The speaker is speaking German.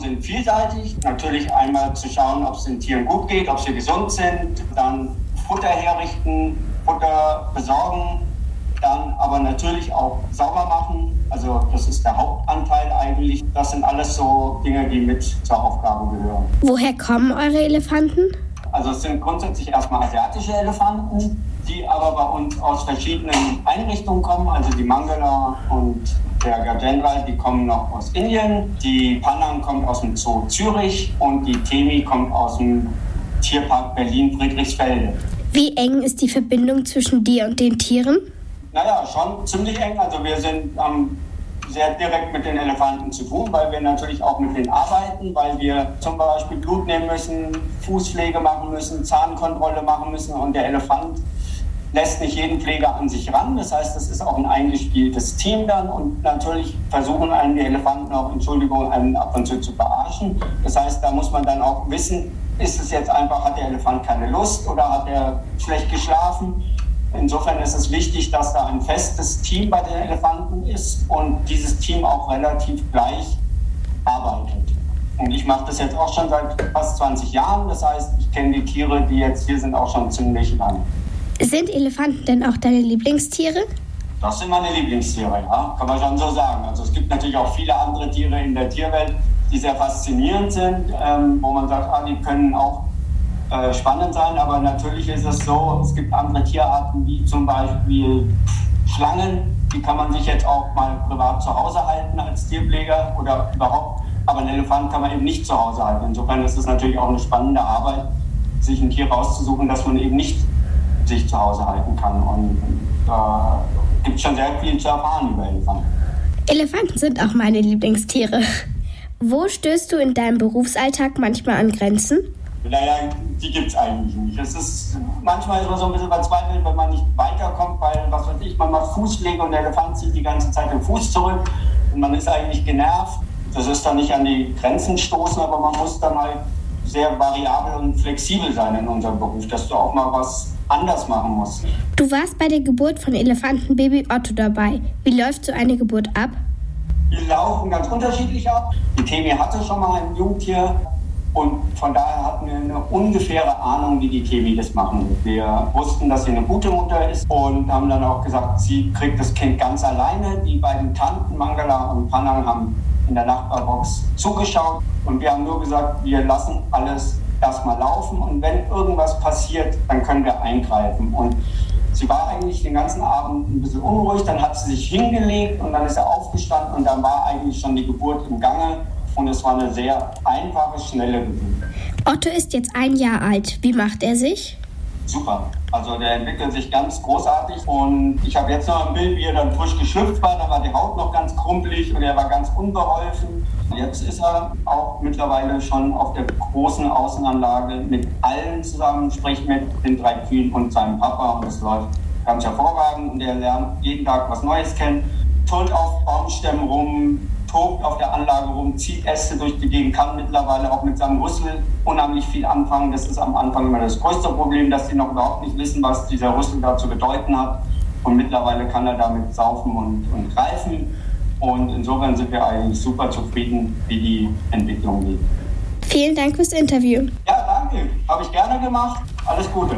Aufgaben sind vielseitig. Natürlich einmal zu schauen, ob es den Tieren gut geht, ob sie gesund sind, dann Futter herrichten, Futter besorgen, dann aber natürlich auch sauber machen. Also das ist der Hauptanteil eigentlich. Das sind alles so Dinge, die mit zur Aufgabe gehören. Woher kommen eure Elefanten? Also es sind grundsätzlich erstmal asiatische Elefanten, die aber bei uns aus verschiedenen Einrichtungen kommen. Also die Mangala und der Gajendra, die kommen noch aus Indien. Die Panang kommt aus dem Zoo Zürich und die Temi kommt aus dem Tierpark Berlin-Friedrichsfelde. Wie eng ist die Verbindung zwischen dir und den Tieren? Naja, schon ziemlich eng. Also wir sind ähm, sehr direkt mit den Elefanten zu tun, weil wir natürlich auch mit denen arbeiten, weil wir zum Beispiel Blut nehmen müssen, Fußpflege machen müssen, Zahnkontrolle machen müssen und der Elefant lässt nicht jeden Pfleger an sich ran. Das heißt, das ist auch ein eingespieltes Team dann und natürlich versuchen einen die Elefanten auch, Entschuldigung, einen ab und zu zu verarschen. Das heißt, da muss man dann auch wissen, ist es jetzt einfach, hat der Elefant keine Lust oder hat er schlecht geschlafen? Insofern ist es wichtig, dass da ein festes Team bei den Elefanten ist und dieses Team auch relativ gleich arbeitet. Und ich mache das jetzt auch schon seit fast 20 Jahren. Das heißt, ich kenne die Tiere, die jetzt hier sind, auch schon ziemlich lang. Sind Elefanten denn auch deine Lieblingstiere? Das sind meine Lieblingstiere, ja, kann man schon so sagen. Also es gibt natürlich auch viele andere Tiere in der Tierwelt, die sehr faszinierend sind, ähm, wo man sagt, ah, die können auch äh, spannend sein, aber natürlich ist es so, es gibt andere Tierarten wie zum Beispiel Schlangen, die kann man sich jetzt auch mal privat zu Hause halten als Tierpfleger oder überhaupt, aber einen Elefant kann man eben nicht zu Hause halten. Insofern ist es natürlich auch eine spannende Arbeit, sich ein Tier rauszusuchen, das man eben nicht sich zu Hause halten kann. Und da äh, gibt es schon sehr viel zu erfahren über Elefanten. Elefanten sind auch meine Lieblingstiere. Wo stößt du in deinem Berufsalltag manchmal an Grenzen? Naja, die gibt es eigentlich nicht. Es ist, manchmal ist man so ein bisschen verzweifelt, wenn man nicht weiterkommt, weil, was weiß ich, man macht Fußpflege und der Elefant zieht die ganze Zeit den Fuß zurück und man ist eigentlich genervt. Das ist dann nicht an die Grenzen stoßen, aber man muss dann halt sehr variabel und flexibel sein in unserem Beruf, dass du auch mal was anders machen musst. Du warst bei der Geburt von Elefantenbaby Otto dabei. Wie läuft so eine Geburt ab? Die laufen ganz unterschiedlich ab. Die Temi hatte schon mal ein Jungtier und von daher hatten wir eine ungefähre Ahnung, wie die Temi das machen. Wir wussten, dass sie eine gute Mutter ist und haben dann auch gesagt, sie kriegt das Kind ganz alleine. Die beiden Tanten, Mangala und Panang, haben in der Nachbarbox zugeschaut und wir haben nur gesagt, wir lassen alles erstmal laufen und wenn irgendwas passiert, dann können wir eingreifen. Und sie war eigentlich den ganzen Abend ein bisschen unruhig, dann hat sie sich hingelegt und dann ist er aufgestanden und dann war eigentlich schon die Geburt im Gange und es war eine sehr einfache, schnelle Geburt. Otto ist jetzt ein Jahr alt. Wie macht er sich? Super. Also der entwickelt sich ganz großartig und ich habe jetzt noch ein Bild, wie er dann frisch geschlüpft war. Da war die Haut noch ganz krumpelig und er war ganz unbeholfen. Jetzt ist er auch mittlerweile schon auf der großen Außenanlage mit allen zusammen, sprich mit den drei Kühen und seinem Papa und es läuft ganz hervorragend und er lernt jeden Tag was Neues kennen, turnt auf Baumstämmen rum, tobt auf der Anlage rum, zieht Äste durch die Gegend, kann mittlerweile auch mit seinem Rüssel unheimlich viel anfangen. Das ist am Anfang immer das größte Problem, dass sie noch überhaupt nicht wissen, was dieser Rüssel da zu bedeuten hat. Und mittlerweile kann er damit saufen und, und greifen. Und insofern sind wir eigentlich super zufrieden, wie die Entwicklung geht. Vielen Dank fürs Interview. Ja, danke. Habe ich gerne gemacht. Alles Gute.